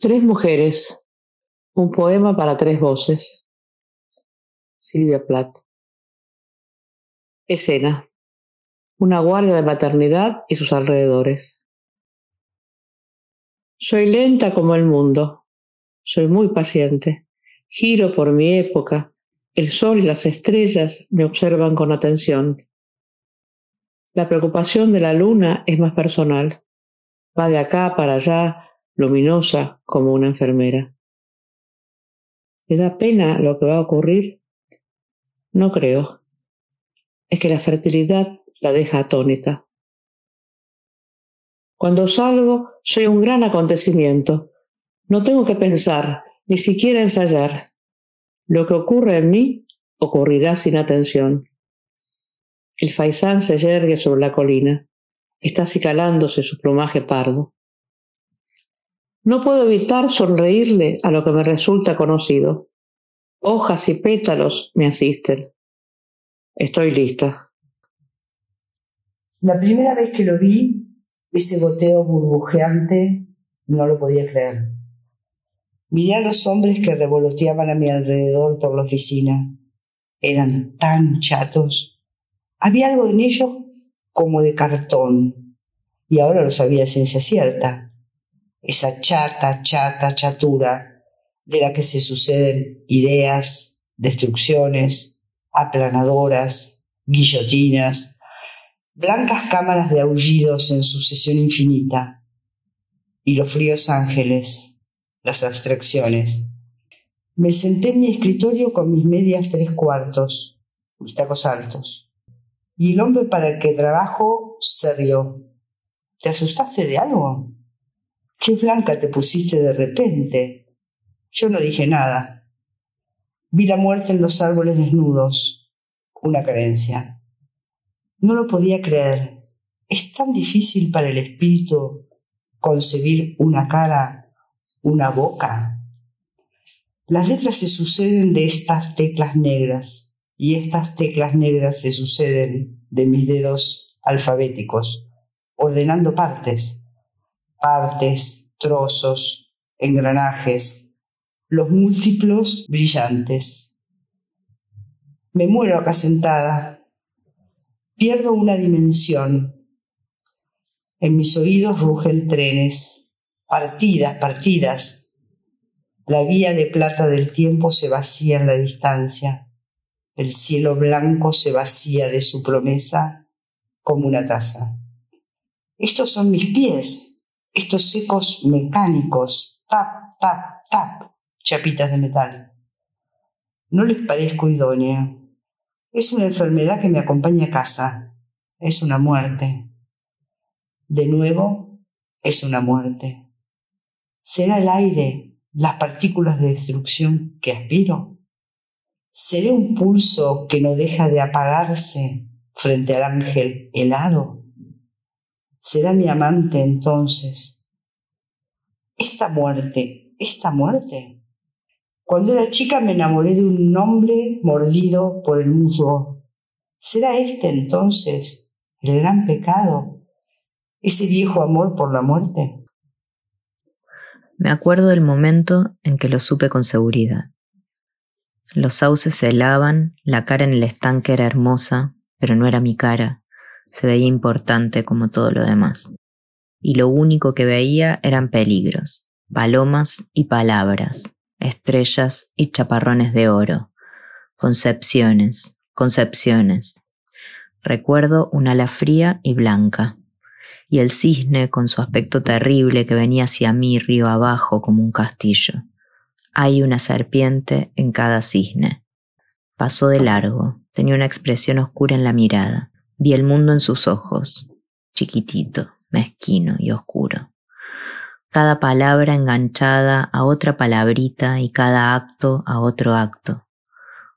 Tres mujeres, un poema para tres voces. Silvia Plath. Escena. Una guardia de maternidad y sus alrededores. Soy lenta como el mundo. Soy muy paciente. Giro por mi época. El sol y las estrellas me observan con atención. La preocupación de la luna es más personal. Va de acá para allá, luminosa como una enfermera. ¿Me da pena lo que va a ocurrir? No creo. Es que la fertilidad la deja atónita. Cuando salgo, soy un gran acontecimiento. No tengo que pensar, ni siquiera ensayar. Lo que ocurre en mí ocurrirá sin atención. El faisán se yergue sobre la colina. Está acicalándose su plumaje pardo. No puedo evitar sonreírle a lo que me resulta conocido. Hojas y pétalos me asisten. Estoy lista. La primera vez que lo vi, ese goteo burbujeante, no lo podía creer. Miré a los hombres que revoloteaban a mi alrededor por la oficina. Eran tan chatos. Había algo en ellos como de cartón. Y ahora lo sabía ciencia cierta esa chata, chata, chatura de la que se suceden ideas, destrucciones, aplanadoras, guillotinas, blancas cámaras de aullidos en sucesión infinita, y los fríos ángeles, las abstracciones. Me senté en mi escritorio con mis medias tres cuartos, mis tacos altos, y el hombre para el que trabajo se rió. ¿Te asustaste de algo? Qué blanca te pusiste de repente. Yo no dije nada. Vi la muerte en los árboles desnudos. Una carencia. No lo podía creer. Es tan difícil para el espíritu concebir una cara, una boca. Las letras se suceden de estas teclas negras y estas teclas negras se suceden de mis dedos alfabéticos, ordenando partes partes, trozos, engranajes, los múltiplos brillantes. Me muero acá sentada, pierdo una dimensión. En mis oídos rugen trenes, partidas, partidas. La vía de plata del tiempo se vacía en la distancia. El cielo blanco se vacía de su promesa como una taza. Estos son mis pies, estos ecos mecánicos, tap, tap, tap, chapitas de metal. No les parezco idónea. Es una enfermedad que me acompaña a casa. Es una muerte. De nuevo, es una muerte. ¿Será el aire, las partículas de destrucción que aspiro? ¿Seré un pulso que no deja de apagarse frente al ángel helado? Será mi amante entonces. Esta muerte, esta muerte. Cuando era chica me enamoré de un hombre mordido por el musgo. ¿Será este entonces el gran pecado? ¿Ese viejo amor por la muerte? Me acuerdo del momento en que lo supe con seguridad. Los sauces se helaban, la cara en el estanque era hermosa, pero no era mi cara, se veía importante como todo lo demás. Y lo único que veía eran peligros, palomas y palabras, estrellas y chaparrones de oro, concepciones, concepciones. Recuerdo un ala fría y blanca, y el cisne con su aspecto terrible que venía hacia mí río abajo como un castillo. Hay una serpiente en cada cisne. Pasó de largo, tenía una expresión oscura en la mirada. Vi el mundo en sus ojos, chiquitito, mezquino y oscuro. Cada palabra enganchada a otra palabrita y cada acto a otro acto.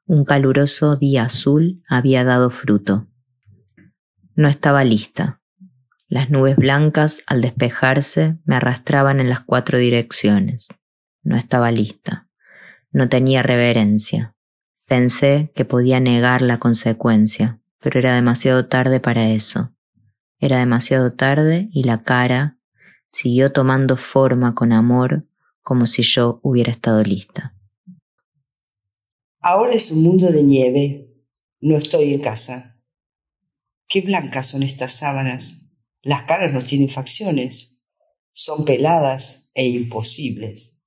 Un caluroso día azul había dado fruto. No estaba lista. Las nubes blancas, al despejarse, me arrastraban en las cuatro direcciones. No estaba lista. No tenía reverencia. Pensé que podía negar la consecuencia, pero era demasiado tarde para eso. Era demasiado tarde y la cara siguió tomando forma con amor como si yo hubiera estado lista. Ahora es un mundo de nieve. No estoy en casa. Qué blancas son estas sábanas. Las caras no tienen facciones. Son peladas e imposibles.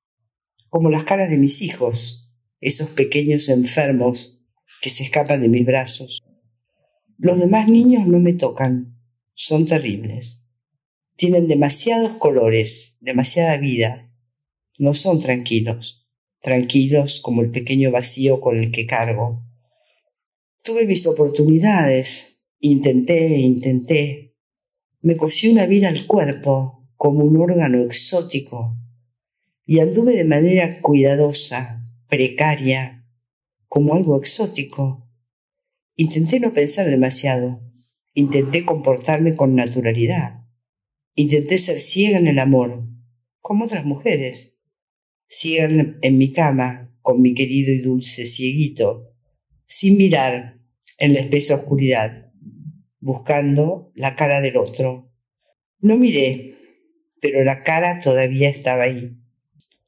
Como las caras de mis hijos, esos pequeños enfermos que se escapan de mis brazos. Los demás niños no me tocan. Son terribles. Tienen demasiados colores, demasiada vida. No son tranquilos. Tranquilos como el pequeño vacío con el que cargo. Tuve mis oportunidades. Intenté, intenté. Me cosí una vida al cuerpo como un órgano exótico y anduve de manera cuidadosa, precaria, como algo exótico. Intenté no pensar demasiado. Intenté comportarme con naturalidad. Intenté ser ciega en el amor, como otras mujeres. Ciega en mi cama, con mi querido y dulce cieguito, sin mirar, en la espesa oscuridad, buscando la cara del otro. No miré, pero la cara todavía estaba ahí.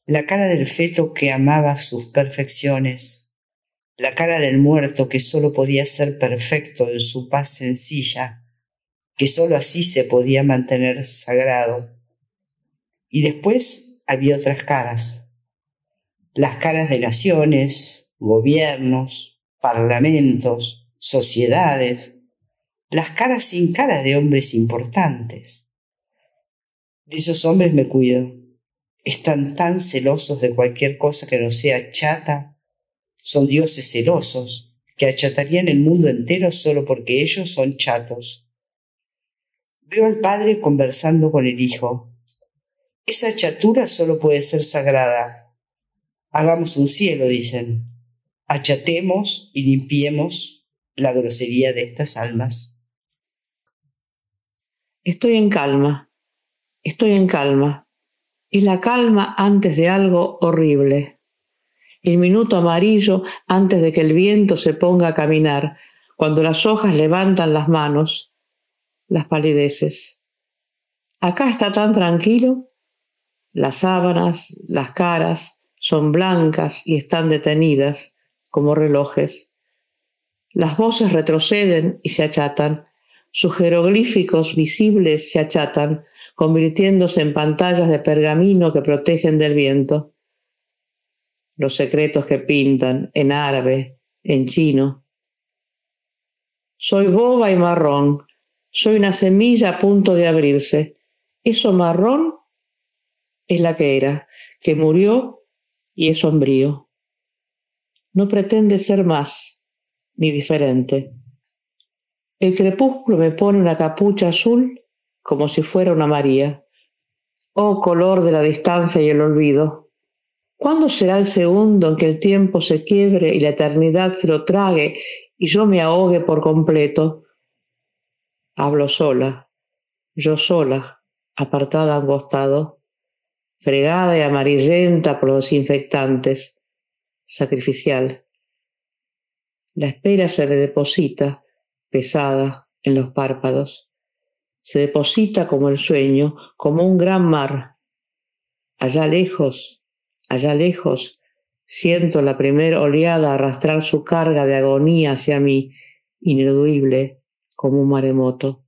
La cara del feto que amaba sus perfecciones, la cara del muerto que solo podía ser perfecto en su paz sencilla, que solo así se podía mantener sagrado. Y después había otras caras, las caras de naciones, gobiernos, parlamentos, sociedades, las caras sin cara de hombres importantes. De esos hombres me cuido. Están tan celosos de cualquier cosa que no sea chata. Son dioses celosos que achatarían el mundo entero solo porque ellos son chatos. Veo al padre conversando con el hijo. Esa chatura solo puede ser sagrada. Hagamos un cielo, dicen. Achatemos y limpiemos la grosería de estas almas. Estoy en calma, estoy en calma. Es la calma antes de algo horrible. El minuto amarillo antes de que el viento se ponga a caminar, cuando las hojas levantan las manos, las palideces. Acá está tan tranquilo. Las sábanas, las caras son blancas y están detenidas como relojes. Las voces retroceden y se achatan. Sus jeroglíficos visibles se achatan, convirtiéndose en pantallas de pergamino que protegen del viento. Los secretos que pintan en árabe, en chino. Soy boba y marrón. Soy una semilla a punto de abrirse. Eso marrón es la que era, que murió y es sombrío. No pretende ser más ni diferente. El crepúsculo me pone una capucha azul como si fuera una María. Oh color de la distancia y el olvido. ¿Cuándo será el segundo en que el tiempo se quiebre y la eternidad se lo trague y yo me ahogue por completo? Hablo sola, yo sola, apartada a un costado, fregada y amarillenta por los desinfectantes, sacrificial. La espera se le deposita, pesada, en los párpados. Se deposita como el sueño, como un gran mar. Allá lejos, allá lejos, siento la primera oleada arrastrar su carga de agonía hacia mí, ineludible como un maremoto.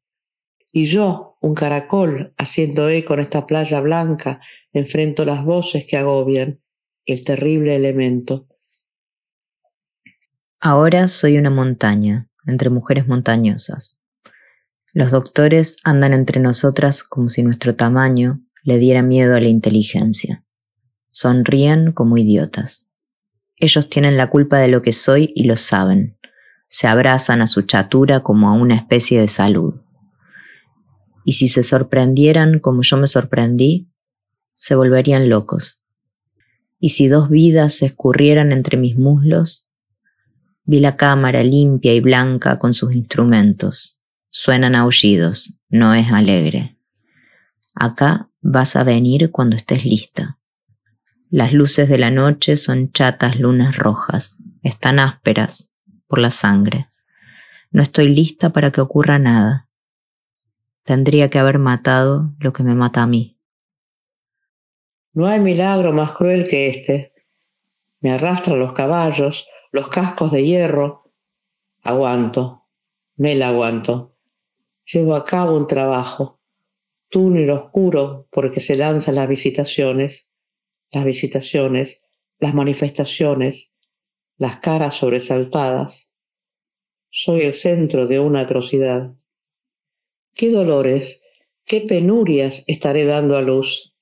Y yo, un caracol, haciendo eco en esta playa blanca, enfrento las voces que agobian el terrible elemento. Ahora soy una montaña, entre mujeres montañosas. Los doctores andan entre nosotras como si nuestro tamaño le diera miedo a la inteligencia. Sonríen como idiotas. Ellos tienen la culpa de lo que soy y lo saben. Se abrazan a su chatura como a una especie de salud. Y si se sorprendieran como yo me sorprendí, se volverían locos. Y si dos vidas se escurrieran entre mis muslos, Vi la cámara limpia y blanca con sus instrumentos. Suenan aullidos, no es alegre. Acá vas a venir cuando estés lista. Las luces de la noche son chatas lunas rojas, están ásperas por la sangre. No estoy lista para que ocurra nada. Tendría que haber matado lo que me mata a mí. No hay milagro más cruel que este. Me arrastran los caballos, los cascos de hierro. Aguanto, me la aguanto. Llevo a cabo un trabajo. Túnel oscuro porque se lanzan las visitaciones, las visitaciones, las manifestaciones, las caras sobresaltadas. Soy el centro de una atrocidad. ¿Qué dolores, qué penurias estaré dando a luz?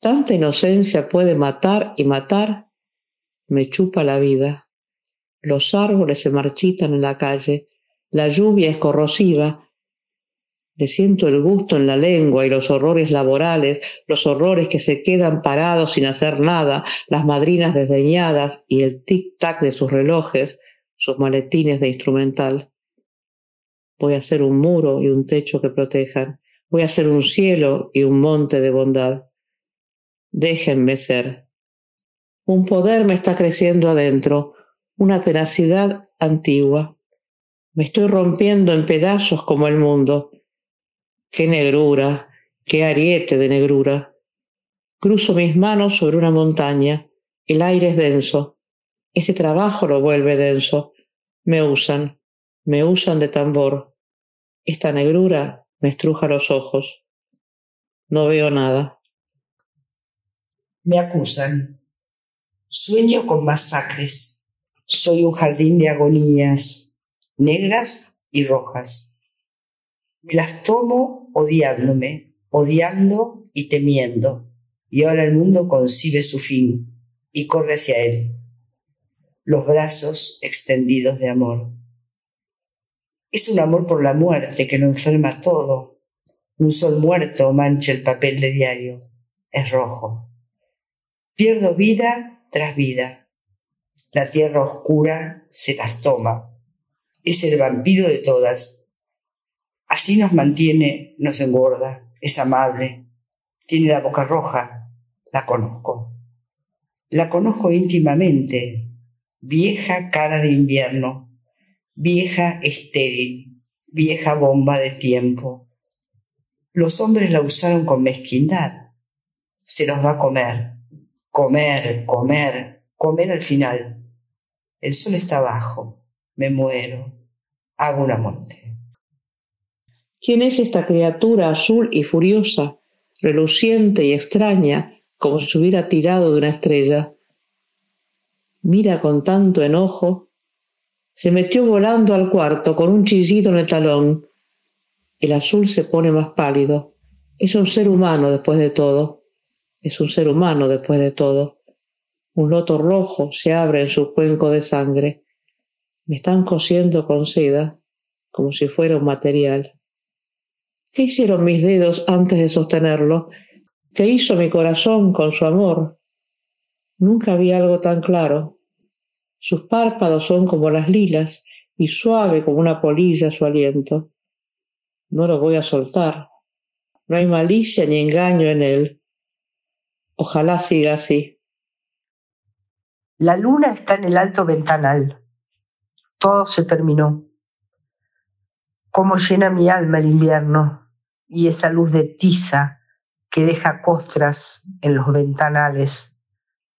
¿Tanta inocencia puede matar y matar? Me chupa la vida. Los árboles se marchitan en la calle, la lluvia es corrosiva, le siento el gusto en la lengua y los horrores laborales, los horrores que se quedan parados sin hacer nada, las madrinas desdeñadas y el tic-tac de sus relojes, sus maletines de instrumental. Voy a hacer un muro y un techo que protejan. Voy a hacer un cielo y un monte de bondad. Déjenme ser. Un poder me está creciendo adentro, una tenacidad antigua. Me estoy rompiendo en pedazos como el mundo qué negrura, qué ariete de negrura. Cruzo mis manos sobre una montaña, el aire es denso, este trabajo lo vuelve denso, me usan, me usan de tambor. Esta negrura me estruja los ojos. No veo nada. Me acusan. Sueño con masacres. Soy un jardín de agonías, negras y rojas. Me las tomo odiándome, odiando y temiendo. Y ahora el mundo concibe su fin y corre hacia él. Los brazos extendidos de amor. Es un amor por la muerte que lo enferma todo. Un sol muerto mancha el papel de diario. Es rojo. Pierdo vida tras vida. La tierra oscura se las toma. Es el vampiro de todas Así nos mantiene, nos engorda, es amable, tiene la boca roja, la conozco. La conozco íntimamente, vieja cara de invierno, vieja estéril, vieja bomba de tiempo. Los hombres la usaron con mezquindad. Se los va a comer, comer, comer, comer al final. El sol está abajo, me muero, hago una monte. ¿Quién es esta criatura azul y furiosa, reluciente y extraña, como si se hubiera tirado de una estrella? Mira con tanto enojo. Se metió volando al cuarto con un chillido en el talón. El azul se pone más pálido. Es un ser humano después de todo. Es un ser humano después de todo. Un loto rojo se abre en su cuenco de sangre. Me están cosiendo con seda, como si fuera un material. ¿Qué hicieron mis dedos antes de sostenerlo? ¿Qué hizo mi corazón con su amor? Nunca vi algo tan claro. Sus párpados son como las lilas y suave como una polilla su aliento. No lo voy a soltar. No hay malicia ni engaño en él. Ojalá siga así. La luna está en el alto ventanal. Todo se terminó. Cómo llena mi alma el invierno y esa luz de tiza que deja costras en los ventanales,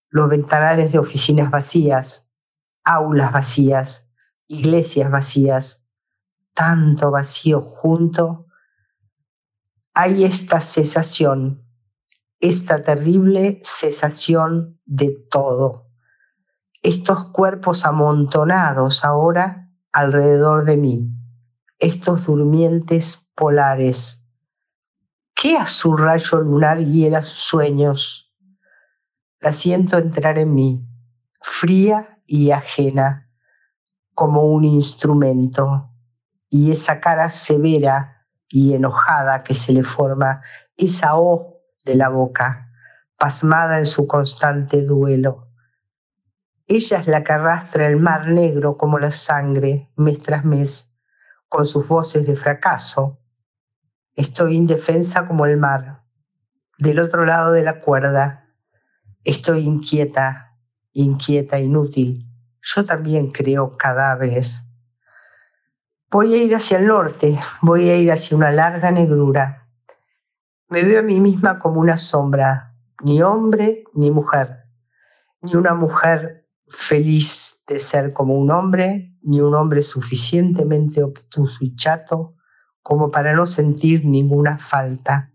los ventanales de oficinas vacías, aulas vacías, iglesias vacías, tanto vacío junto, hay esta cesación, esta terrible cesación de todo. Estos cuerpos amontonados ahora alrededor de mí, estos durmientes polares, ¿Qué azul rayo lunar hiera sus sueños? La siento entrar en mí, fría y ajena, como un instrumento, y esa cara severa y enojada que se le forma, esa O de la boca, pasmada en su constante duelo. Ella es la que arrastra el mar negro como la sangre, mes tras mes, con sus voces de fracaso, Estoy indefensa como el mar. Del otro lado de la cuerda, estoy inquieta, inquieta, inútil. Yo también creo cadáveres. Voy a ir hacia el norte, voy a ir hacia una larga negrura. Me veo a mí misma como una sombra, ni hombre ni mujer, ni una mujer feliz de ser como un hombre, ni un hombre suficientemente obtuso y chato como para no sentir ninguna falta.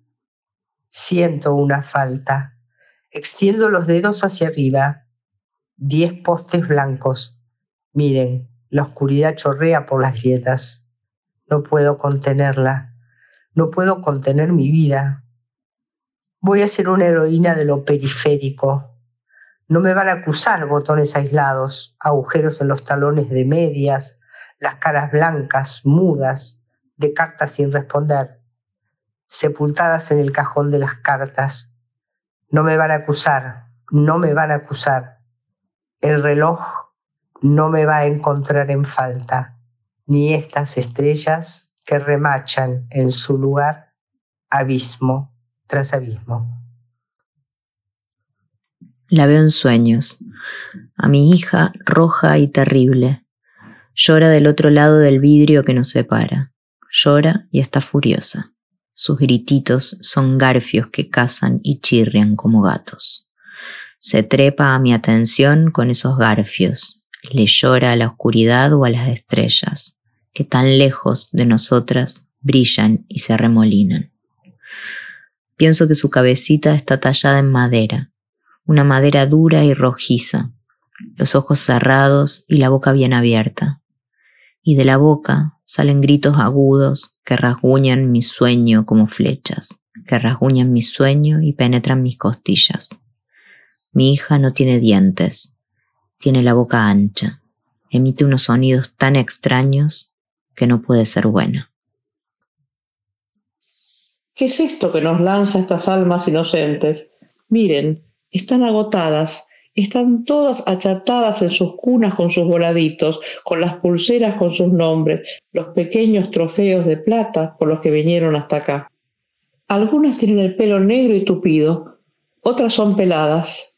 Siento una falta. Extiendo los dedos hacia arriba. Diez postes blancos. Miren, la oscuridad chorrea por las grietas. No puedo contenerla. No puedo contener mi vida. Voy a ser una heroína de lo periférico. No me van a acusar botones aislados, agujeros en los talones de medias, las caras blancas, mudas, de cartas sin responder, sepultadas en el cajón de las cartas. No me van a acusar, no me van a acusar. El reloj no me va a encontrar en falta, ni estas estrellas que remachan en su lugar abismo tras abismo. La veo en sueños, a mi hija roja y terrible. Llora del otro lado del vidrio que nos separa. Llora y está furiosa. Sus grititos son garfios que cazan y chirrian como gatos. Se trepa a mi atención con esos garfios, le llora a la oscuridad o a las estrellas, que tan lejos de nosotras brillan y se remolinan. Pienso que su cabecita está tallada en madera, una madera dura y rojiza, los ojos cerrados y la boca bien abierta. Y de la boca salen gritos agudos que rasguñan mi sueño como flechas, que rasguñan mi sueño y penetran mis costillas. Mi hija no tiene dientes, tiene la boca ancha, emite unos sonidos tan extraños que no puede ser buena. ¿Qué es esto que nos lanza estas almas inocentes? Miren, están agotadas, están todas achatadas en sus cunas con sus voladitos, con las pulseras con sus nombres, los pequeños trofeos de plata por los que vinieron hasta acá. Algunas tienen el pelo negro y tupido, otras son peladas,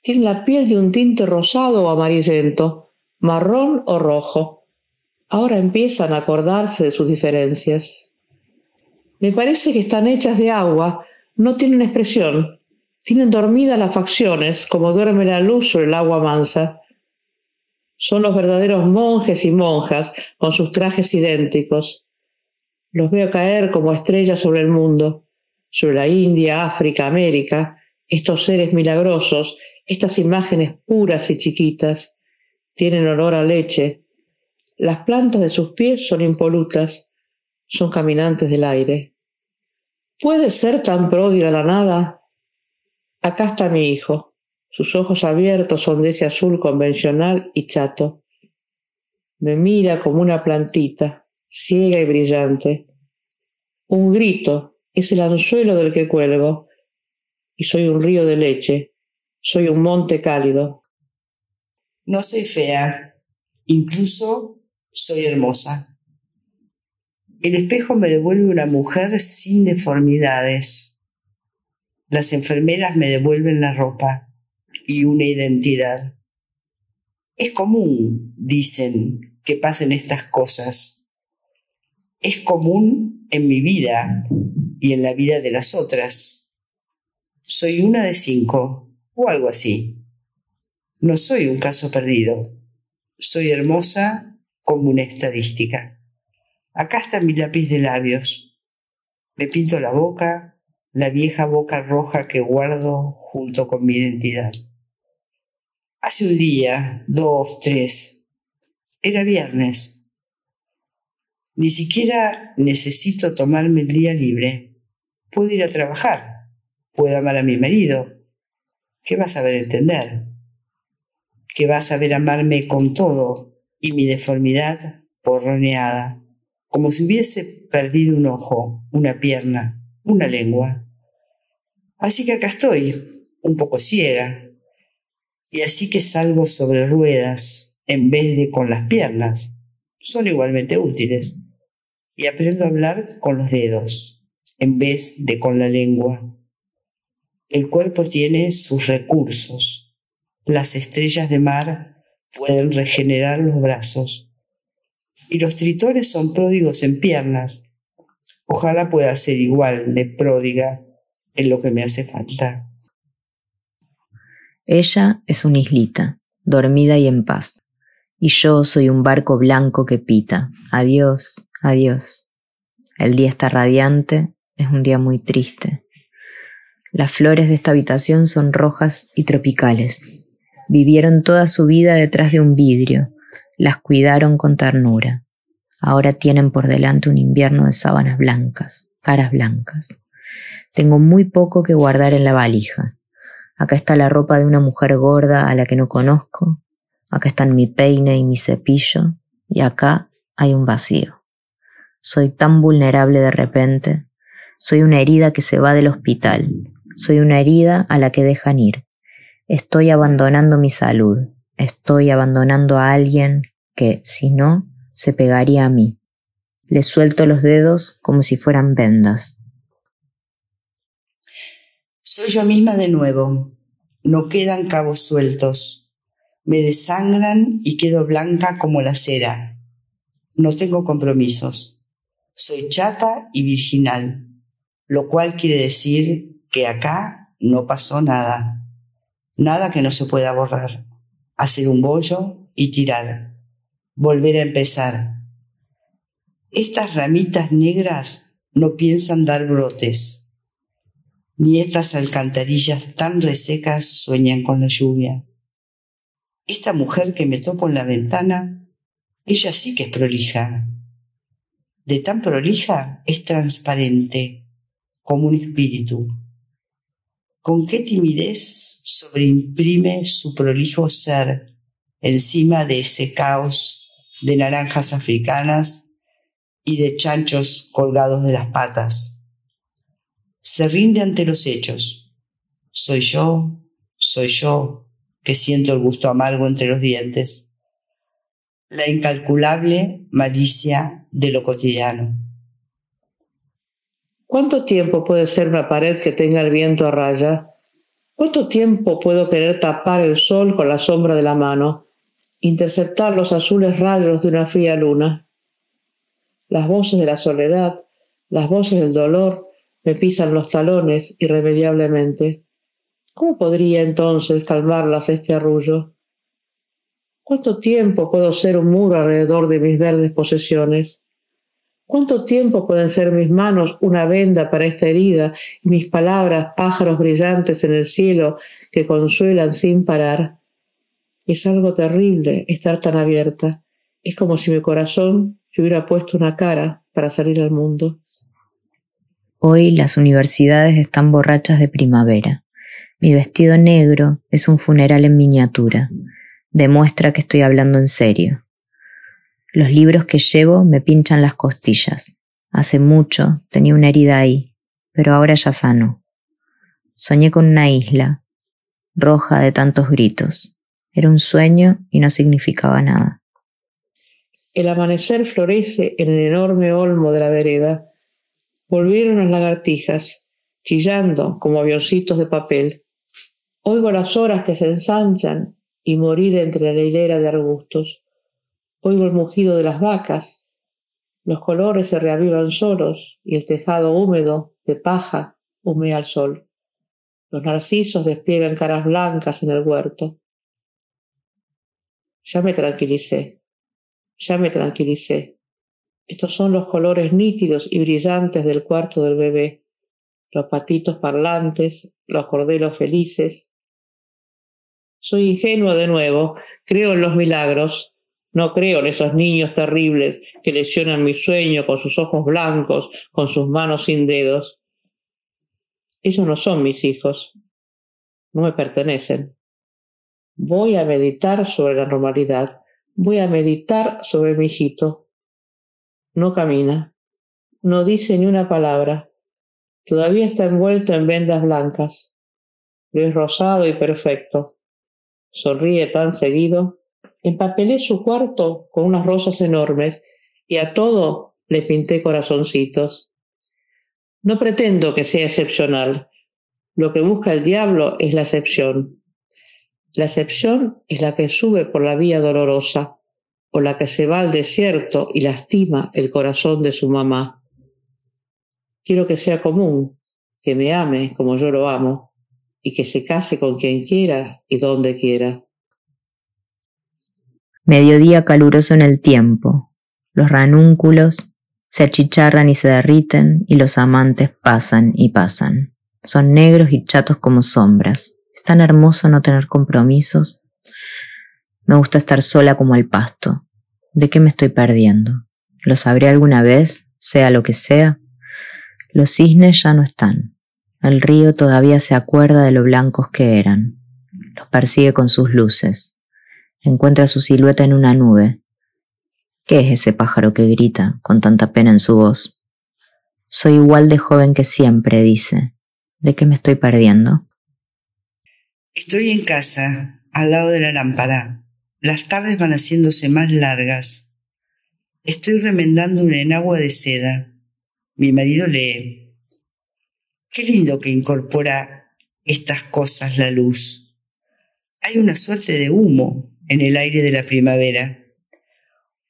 tiene la piel de un tinte rosado o amarillento, marrón o rojo. Ahora empiezan a acordarse de sus diferencias. Me parece que están hechas de agua, no tienen expresión, tienen dormidas las facciones como duerme la luz sobre el agua mansa. Son los verdaderos monjes y monjas con sus trajes idénticos. Los veo caer como estrellas sobre el mundo, sobre la India, África, América, estos seres milagrosos estas imágenes puras y chiquitas tienen olor a leche. Las plantas de sus pies son impolutas, son caminantes del aire. ¿Puede ser tan pródiga la nada? Acá está mi hijo. Sus ojos abiertos son de ese azul convencional y chato. Me mira como una plantita, ciega y brillante. Un grito es el anzuelo del que cuelgo, y soy un río de leche, soy un monte cálido. No soy fea, incluso soy hermosa. El espejo me devuelve una mujer sin deformidades. Las enfermeras me devuelven la ropa y una identidad. Es común, dicen, que pasen estas cosas. Es común en mi vida y en la vida de las otras. Soy una de cinco o algo así. No soy un caso perdido. Soy hermosa como una estadística. Acá está mi lápiz de labios. Me pinto la boca, la vieja boca roja que guardo junto con mi identidad. Hace un día, dos, tres. Era viernes. Ni siquiera necesito tomarme el día libre. Puedo ir a trabajar. Puedo amar a mi marido que vas a ver entender, que vas a ver amarme con todo y mi deformidad porroneada, como si hubiese perdido un ojo, una pierna, una lengua. Así que acá estoy, un poco ciega, y así que salgo sobre ruedas en vez de con las piernas. Son igualmente útiles. Y aprendo a hablar con los dedos en vez de con la lengua el cuerpo tiene sus recursos. Las estrellas de mar pueden regenerar los brazos. Y los tritones son pródigos en piernas. Ojalá pueda ser igual de pródiga en lo que me hace falta. Ella es una islita, dormida y en paz. Y yo soy un barco blanco que pita. Adiós, adiós. El día está radiante, es un día muy triste. Las flores de esta habitación son rojas y tropicales. Vivieron toda su vida detrás de un vidrio, las cuidaron con ternura. Ahora tienen por delante un invierno de sábanas blancas, caras blancas. Tengo muy poco que guardar en la valija. Acá está la ropa de una mujer gorda a la que no conozco. Acá están mi peine y mi cepillo. Y acá hay un vacío. Soy tan vulnerable de repente. Soy una herida que se va del hospital. Soy una herida a la que dejan ir. Estoy abandonando mi salud. Estoy abandonando a alguien que, si no, se pegaría a mí. Le suelto los dedos como si fueran vendas. Soy yo misma de nuevo. No quedan cabos sueltos. Me desangran y quedo blanca como la cera. No tengo compromisos. Soy chata y virginal, lo cual quiere decir que acá no pasó nada. Nada que no se pueda borrar. Hacer un bollo y tirar. Volver a empezar. Estas ramitas negras no piensan dar brotes ni estas alcantarillas tan resecas sueñan con la lluvia. Esta mujer que me topo en la ventana, ella sí que es prolija. De tan prolija es transparente, como un espíritu. Con qué timidez sobreimprime su prolijo ser encima de ese caos de naranjas africanas y de chanchos colgados de las patas se rinde ante los hechos. Soy yo, soy yo, que siento el gusto amargo entre los dientes. La incalculable malicia de lo cotidiano. ¿Cuánto tiempo puede ser una pared que tenga el viento a raya? ¿Cuánto tiempo puedo querer tapar el sol con la sombra de la mano, interceptar los azules rayos de una fría luna? Las voces de la soledad, las voces del dolor, me pisan los talones irremediablemente. ¿Cómo podría entonces calmarlas este arrullo? ¿Cuánto tiempo puedo ser un muro alrededor de mis verdes posesiones? ¿Cuánto tiempo pueden ser mis manos una venda para esta herida y mis palabras pájaros brillantes en el cielo que consuelan sin parar? Es algo terrible estar tan abierta. Es como si mi corazón se hubiera puesto una cara para salir al mundo. Hoy las universidades están borrachas de primavera. Mi vestido negro es un funeral en miniatura. Demuestra que estoy hablando en serio. Los libros que llevo me pinchan las costillas. Hace mucho tenía una herida ahí, pero ahora ya sano. Soñé con una isla, roja de tantos gritos. Era un sueño y no significaba nada. El amanecer florece en el enorme olmo de la vereda Volvieron las lagartijas, chillando como avioncitos de papel. Oigo las horas que se ensanchan y morir entre la hilera de arbustos. Oigo el mugido de las vacas. Los colores se reavivan solos y el tejado húmedo de paja humea al sol. Los narcisos despliegan caras blancas en el huerto. Ya me tranquilicé, ya me tranquilicé. Estos son los colores nítidos y brillantes del cuarto del bebé, los patitos parlantes, los corderos felices. Soy ingenuo de nuevo, creo en los milagros, no creo en esos niños terribles que lesionan mi sueño con sus ojos blancos, con sus manos sin dedos. Ellos no son mis hijos, no me pertenecen. Voy a meditar sobre la normalidad, voy a meditar sobre mi hijito no camina, no dice ni una palabra, todavía está envuelto en vendas blancas, es rosado y perfecto, sonríe tan seguido, empapelé su cuarto con unas rosas enormes y a todo le pinté corazoncitos. No pretendo que sea excepcional, lo que busca el diablo es la excepción. La excepción es la que sube por la vía dolorosa, o la que se va al desierto y lastima el corazón de su mamá. Quiero que sea común, que me ame como yo lo amo, y que se case con quien quiera y donde quiera. Mediodía caluroso en el tiempo. Los ranúnculos se achicharran y se derriten y los amantes pasan y pasan. Son negros y chatos como sombras. Es tan hermoso no tener compromisos. Me gusta estar sola como el pasto. ¿De qué me estoy perdiendo? ¿Lo sabré alguna vez, sea lo que sea? Los cisnes ya no están. El río todavía se acuerda de lo blancos que eran. Los persigue con sus luces. Encuentra su silueta en una nube. ¿Qué es ese pájaro que grita con tanta pena en su voz? Soy igual de joven que siempre, dice. ¿De qué me estoy perdiendo? Estoy en casa, al lado de la lámpara. Las tardes van haciéndose más largas. Estoy remendando un enagua de seda. Mi marido lee. Qué lindo que incorpora estas cosas la luz. Hay una suerte de humo en el aire de la primavera.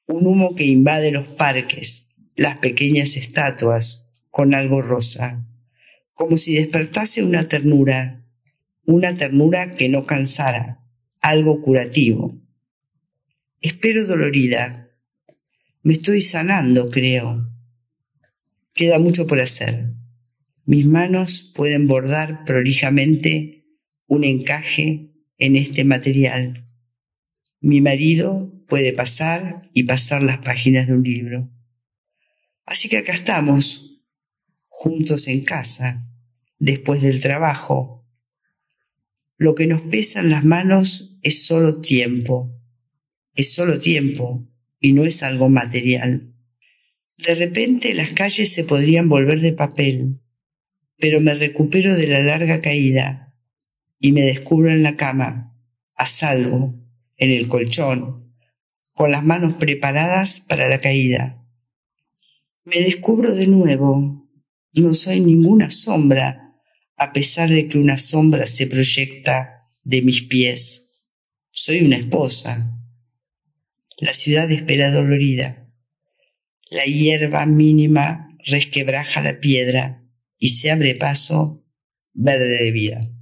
Un humo que invade los parques, las pequeñas estatuas, con algo rosa, como si despertase una ternura, una ternura que no cansara, algo curativo. Espero dolorida. Me estoy sanando, creo. Queda mucho por hacer. Mis manos pueden bordar prolijamente un encaje en este material. Mi marido puede pasar y pasar las páginas de un libro. Así que acá estamos, juntos en casa, después del trabajo. Lo que nos pesa en las manos es solo tiempo, es solo tiempo y no es algo material. De repente las calles se podrían volver de papel, pero me recupero de la larga caída y me descubro en la cama, a salvo, en el colchón, con las manos preparadas para la caída. Me descubro de nuevo. No soy ninguna sombra, a pesar de que una sombra se proyecta de mis pies. Soy una esposa. La ciudad espera dolorida. La hierba mínima resquebraja la piedra y se abre paso verde de vida.